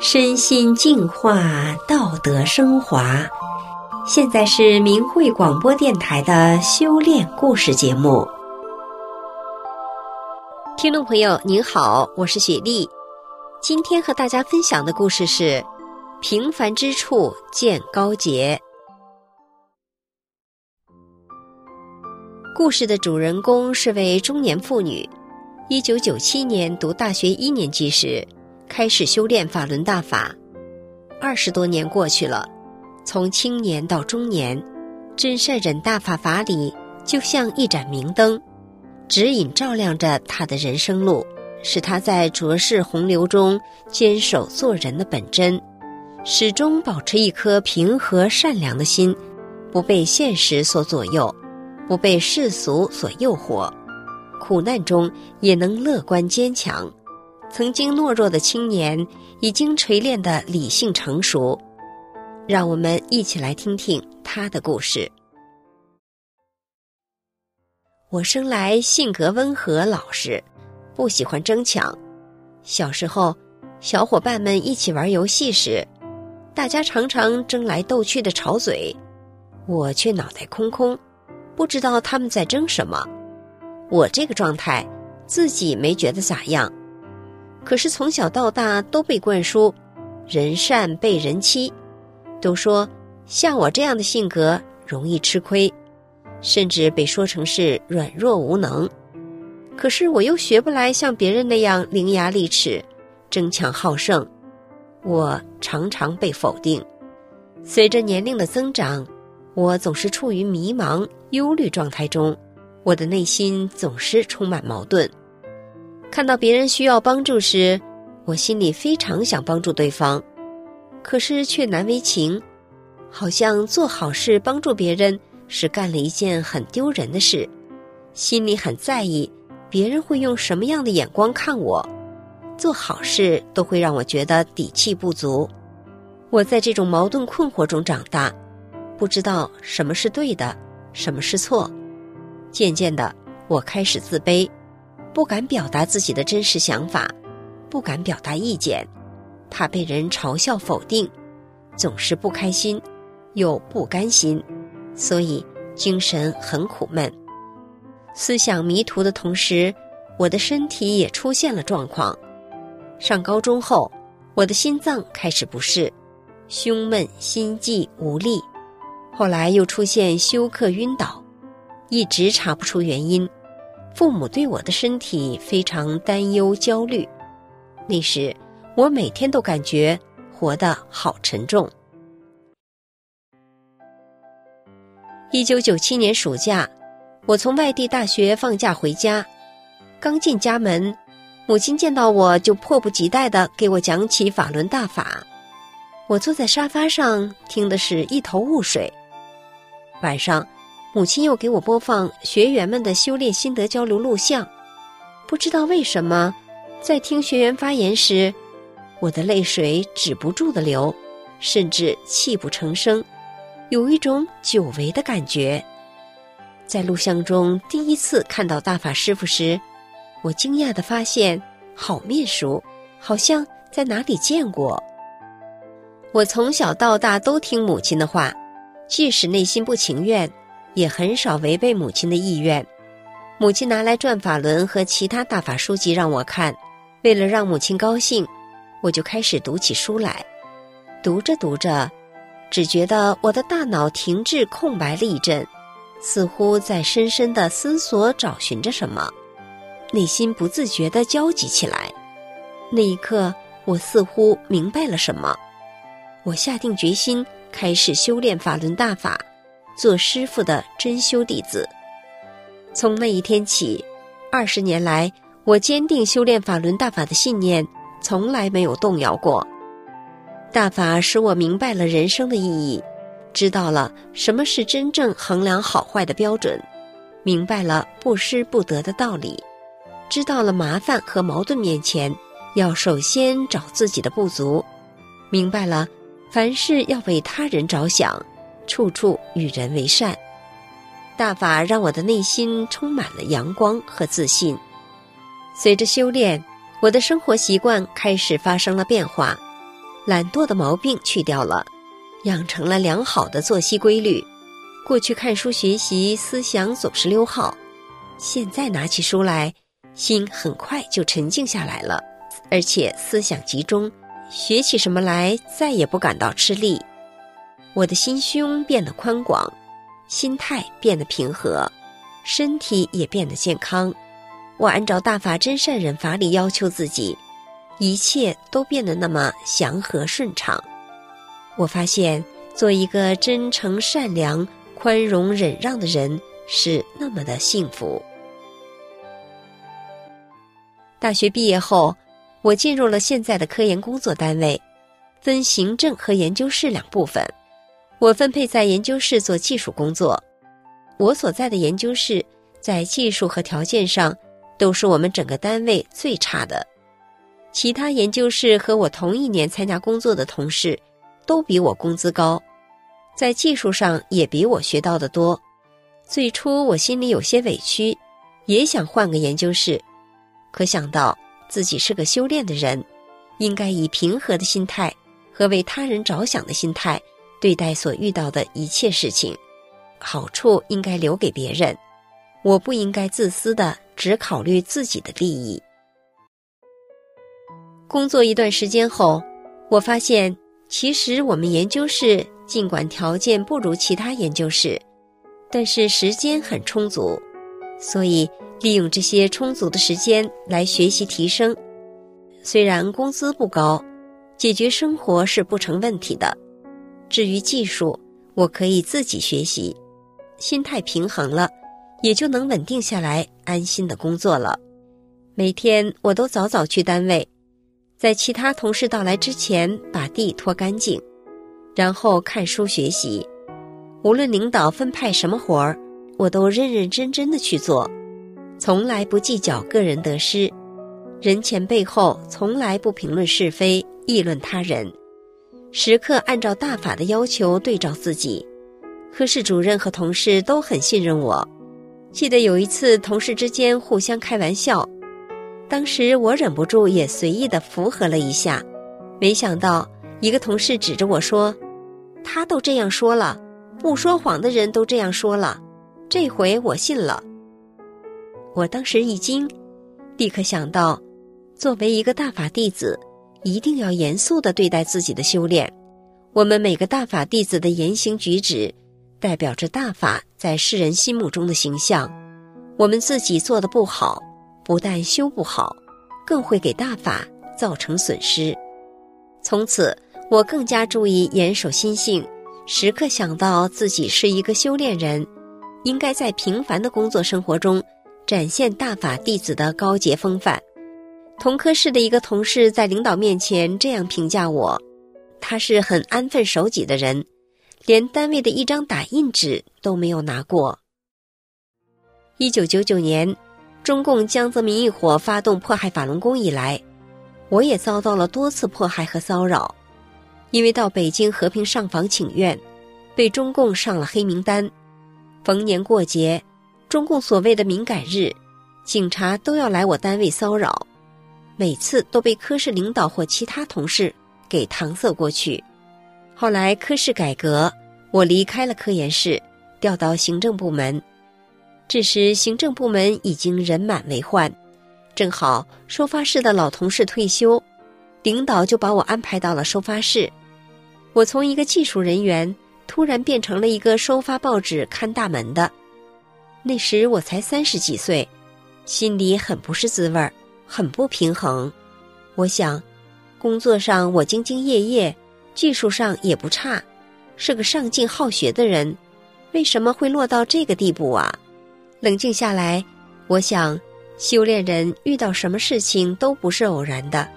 身心净化，道德升华。现在是明慧广播电台的修炼故事节目。听众朋友，您好，我是雪莉。今天和大家分享的故事是：平凡之处见高洁。故事的主人公是位中年妇女，一九九七年读大学一年级时。开始修炼法轮大法，二十多年过去了，从青年到中年，真善忍大法法理就像一盏明灯，指引照亮着他的人生路，使他在浊世洪流中坚守做人的本真，始终保持一颗平和善良的心，不被现实所左右，不被世俗所诱惑，苦难中也能乐观坚强。曾经懦弱的青年，已经锤炼的理性成熟。让我们一起来听听他的故事。我生来性格温和老实，不喜欢争抢。小时候，小伙伴们一起玩游戏时，大家常常争来斗去的吵嘴，我却脑袋空空，不知道他们在争什么。我这个状态，自己没觉得咋样。可是从小到大都被灌输“人善被人欺”，都说像我这样的性格容易吃亏，甚至被说成是软弱无能。可是我又学不来像别人那样伶牙俐齿、争强好胜，我常常被否定。随着年龄的增长，我总是处于迷茫、忧虑状态中，我的内心总是充满矛盾。看到别人需要帮助时，我心里非常想帮助对方，可是却难为情，好像做好事帮助别人是干了一件很丢人的事，心里很在意别人会用什么样的眼光看我，做好事都会让我觉得底气不足。我在这种矛盾困惑中长大，不知道什么是对的，什么是错，渐渐的，我开始自卑。不敢表达自己的真实想法，不敢表达意见，怕被人嘲笑否定，总是不开心，又不甘心，所以精神很苦闷。思想迷途的同时，我的身体也出现了状况。上高中后，我的心脏开始不适，胸闷、心悸、无力，后来又出现休克、晕倒，一直查不出原因。父母对我的身体非常担忧、焦虑。那时，我每天都感觉活得好沉重。一九九七年暑假，我从外地大学放假回家，刚进家门，母亲见到我就迫不及待的给我讲起法轮大法。我坐在沙发上听的是一头雾水。晚上。母亲又给我播放学员们的修炼心得交流录像，不知道为什么，在听学员发言时，我的泪水止不住的流，甚至泣不成声，有一种久违的感觉。在录像中第一次看到大法师傅时，我惊讶的发现，好面熟，好像在哪里见过。我从小到大都听母亲的话，即使内心不情愿。也很少违背母亲的意愿。母亲拿来转法轮和其他大法书籍让我看，为了让母亲高兴，我就开始读起书来。读着读着，只觉得我的大脑停滞空白了一阵，似乎在深深的思索找寻着什么，内心不自觉的焦急起来。那一刻，我似乎明白了什么，我下定决心开始修炼法轮大法。做师傅的真修弟子，从那一天起，二十年来，我坚定修炼法轮大法的信念，从来没有动摇过。大法使我明白了人生的意义，知道了什么是真正衡量好坏的标准，明白了不失不得的道理，知道了麻烦和矛盾面前，要首先找自己的不足，明白了凡事要为他人着想。处处与人为善，大法让我的内心充满了阳光和自信，随着修炼，我的生活习惯开始发生了变化，懒惰的毛病去掉了，养成了良好的作息规律。过去看书学习，思想总是溜号，现在拿起书来，心很快就沉静下来了，而且思想集中，学起什么来再也不感到吃力。我的心胸变得宽广，心态变得平和，身体也变得健康。我按照大法真善忍法理要求自己，一切都变得那么祥和顺畅。我发现，做一个真诚善良。宽容忍让的人是那么的幸福。大学毕业后，我进入了现在的科研工作单位，分行政和研究室两部分。我分配在研究室做技术工作。我所在的研究室在技术和条件上都是我们整个单位最差的。其他研究室和我同一年参加工作的同事都比我工资高。在技术上也比我学到的多。最初我心里有些委屈，也想换个研究室，可想到自己是个修炼的人，应该以平和的心态和为他人着想的心态对待所遇到的一切事情，好处应该留给别人，我不应该自私的只考虑自己的利益。工作一段时间后，我发现其实我们研究室。尽管条件不如其他研究室，但是时间很充足，所以利用这些充足的时间来学习提升。虽然工资不高，解决生活是不成问题的。至于技术，我可以自己学习。心态平衡了，也就能稳定下来，安心的工作了。每天我都早早去单位，在其他同事到来之前把地拖干净。然后看书学习，无论领导分派什么活儿，我都认认真真的去做，从来不计较个人得失，人前背后从来不评论是非、议论他人，时刻按照大法的要求对照自己。科室主任和同事都很信任我。记得有一次同事之间互相开玩笑，当时我忍不住也随意的附和了一下，没想到。一个同事指着我说：“他都这样说了，不说谎的人都这样说了，这回我信了。”我当时一惊，立刻想到，作为一个大法弟子，一定要严肃的对待自己的修炼。我们每个大法弟子的言行举止，代表着大法在世人心目中的形象。我们自己做的不好，不但修不好，更会给大法造成损失。从此。我更加注意严守心性，时刻想到自己是一个修炼人，应该在平凡的工作生活中展现大法弟子的高洁风范。同科室的一个同事在领导面前这样评价我：他是很安分守己的人，连单位的一张打印纸都没有拿过。一九九九年，中共江泽民一伙发动迫害法轮功以来，我也遭到了多次迫害和骚扰。因为到北京和平上访请愿，被中共上了黑名单。逢年过节，中共所谓的敏感日，警察都要来我单位骚扰，每次都被科室领导或其他同事给搪塞过去。后来科室改革，我离开了科研室，调到行政部门。这时行政部门已经人满为患，正好收发室的老同事退休，领导就把我安排到了收发室。我从一个技术人员突然变成了一个收发报纸、看大门的。那时我才三十几岁，心里很不是滋味儿，很不平衡。我想，工作上我兢兢业业，技术上也不差，是个上进好学的人，为什么会落到这个地步啊？冷静下来，我想，修炼人遇到什么事情都不是偶然的。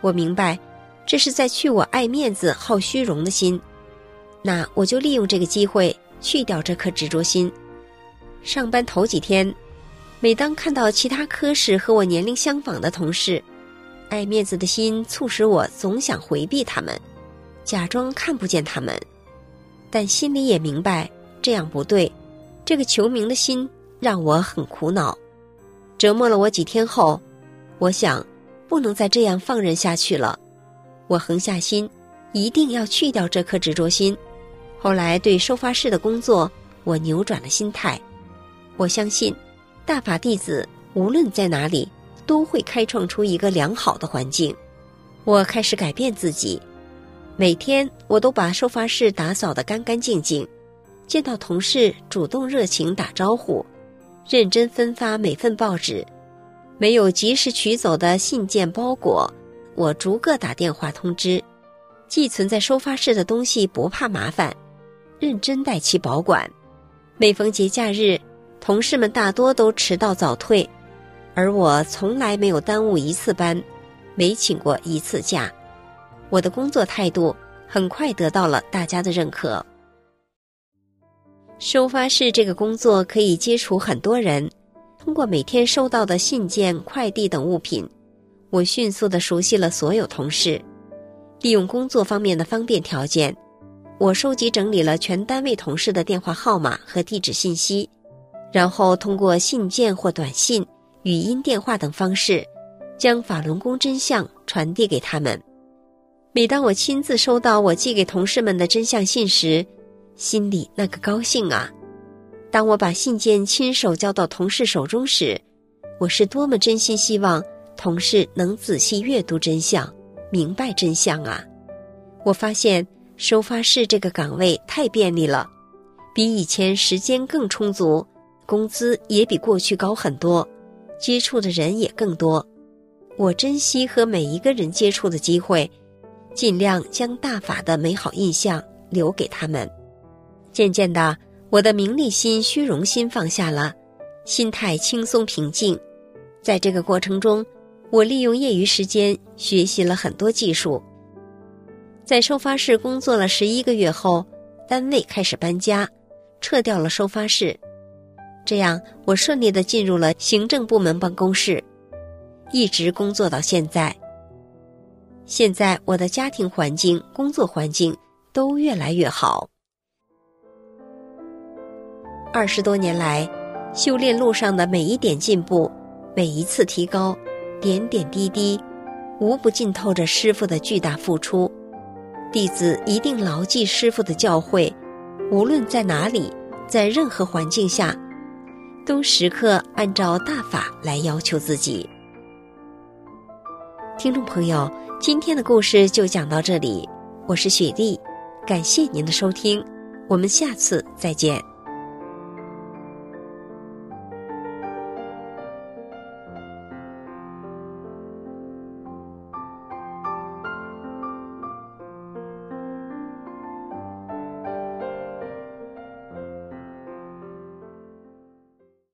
我明白。这是在去我爱面子、好虚荣的心，那我就利用这个机会去掉这颗执着心。上班头几天，每当看到其他科室和我年龄相仿的同事，爱面子的心促使我总想回避他们，假装看不见他们，但心里也明白这样不对。这个求名的心让我很苦恼，折磨了我几天后，我想，不能再这样放任下去了。我横下心，一定要去掉这颗执着心。后来对收发室的工作，我扭转了心态。我相信，大法弟子无论在哪里，都会开创出一个良好的环境。我开始改变自己，每天我都把收发室打扫得干干净净。见到同事主动热情打招呼，认真分发每份报纸。没有及时取走的信件包裹，我逐个打电话通知。寄存在收发室的东西不怕麻烦。认真待其保管。每逢节假日，同事们大多都迟到早退，而我从来没有耽误一次班，没请过一次假。我的工作态度很快得到了大家的认可。收发室这个工作可以接触很多人，通过每天收到的信件、快递等物品，我迅速的熟悉了所有同事，利用工作方面的方便条件。我收集整理了全单位同事的电话号码和地址信息，然后通过信件或短信、语音电话等方式，将法轮功真相传递给他们。每当我亲自收到我寄给同事们的真相信时，心里那个高兴啊！当我把信件亲手交到同事手中时，我是多么真心希望同事能仔细阅读真相，明白真相啊！我发现。收发室这个岗位太便利了，比以前时间更充足，工资也比过去高很多，接触的人也更多。我珍惜和每一个人接触的机会，尽量将大法的美好印象留给他们。渐渐的，我的名利心、虚荣心放下了，心态轻松平静。在这个过程中，我利用业余时间学习了很多技术。在收发室工作了十一个月后，单位开始搬家，撤掉了收发室，这样我顺利的进入了行政部门办公室，一直工作到现在。现在我的家庭环境、工作环境都越来越好。二十多年来，修炼路上的每一点进步，每一次提高，点点滴滴，无不浸透着师傅的巨大付出。弟子一定牢记师傅的教诲，无论在哪里，在任何环境下，都时刻按照大法来要求自己。听众朋友，今天的故事就讲到这里，我是雪莉，感谢您的收听，我们下次再见。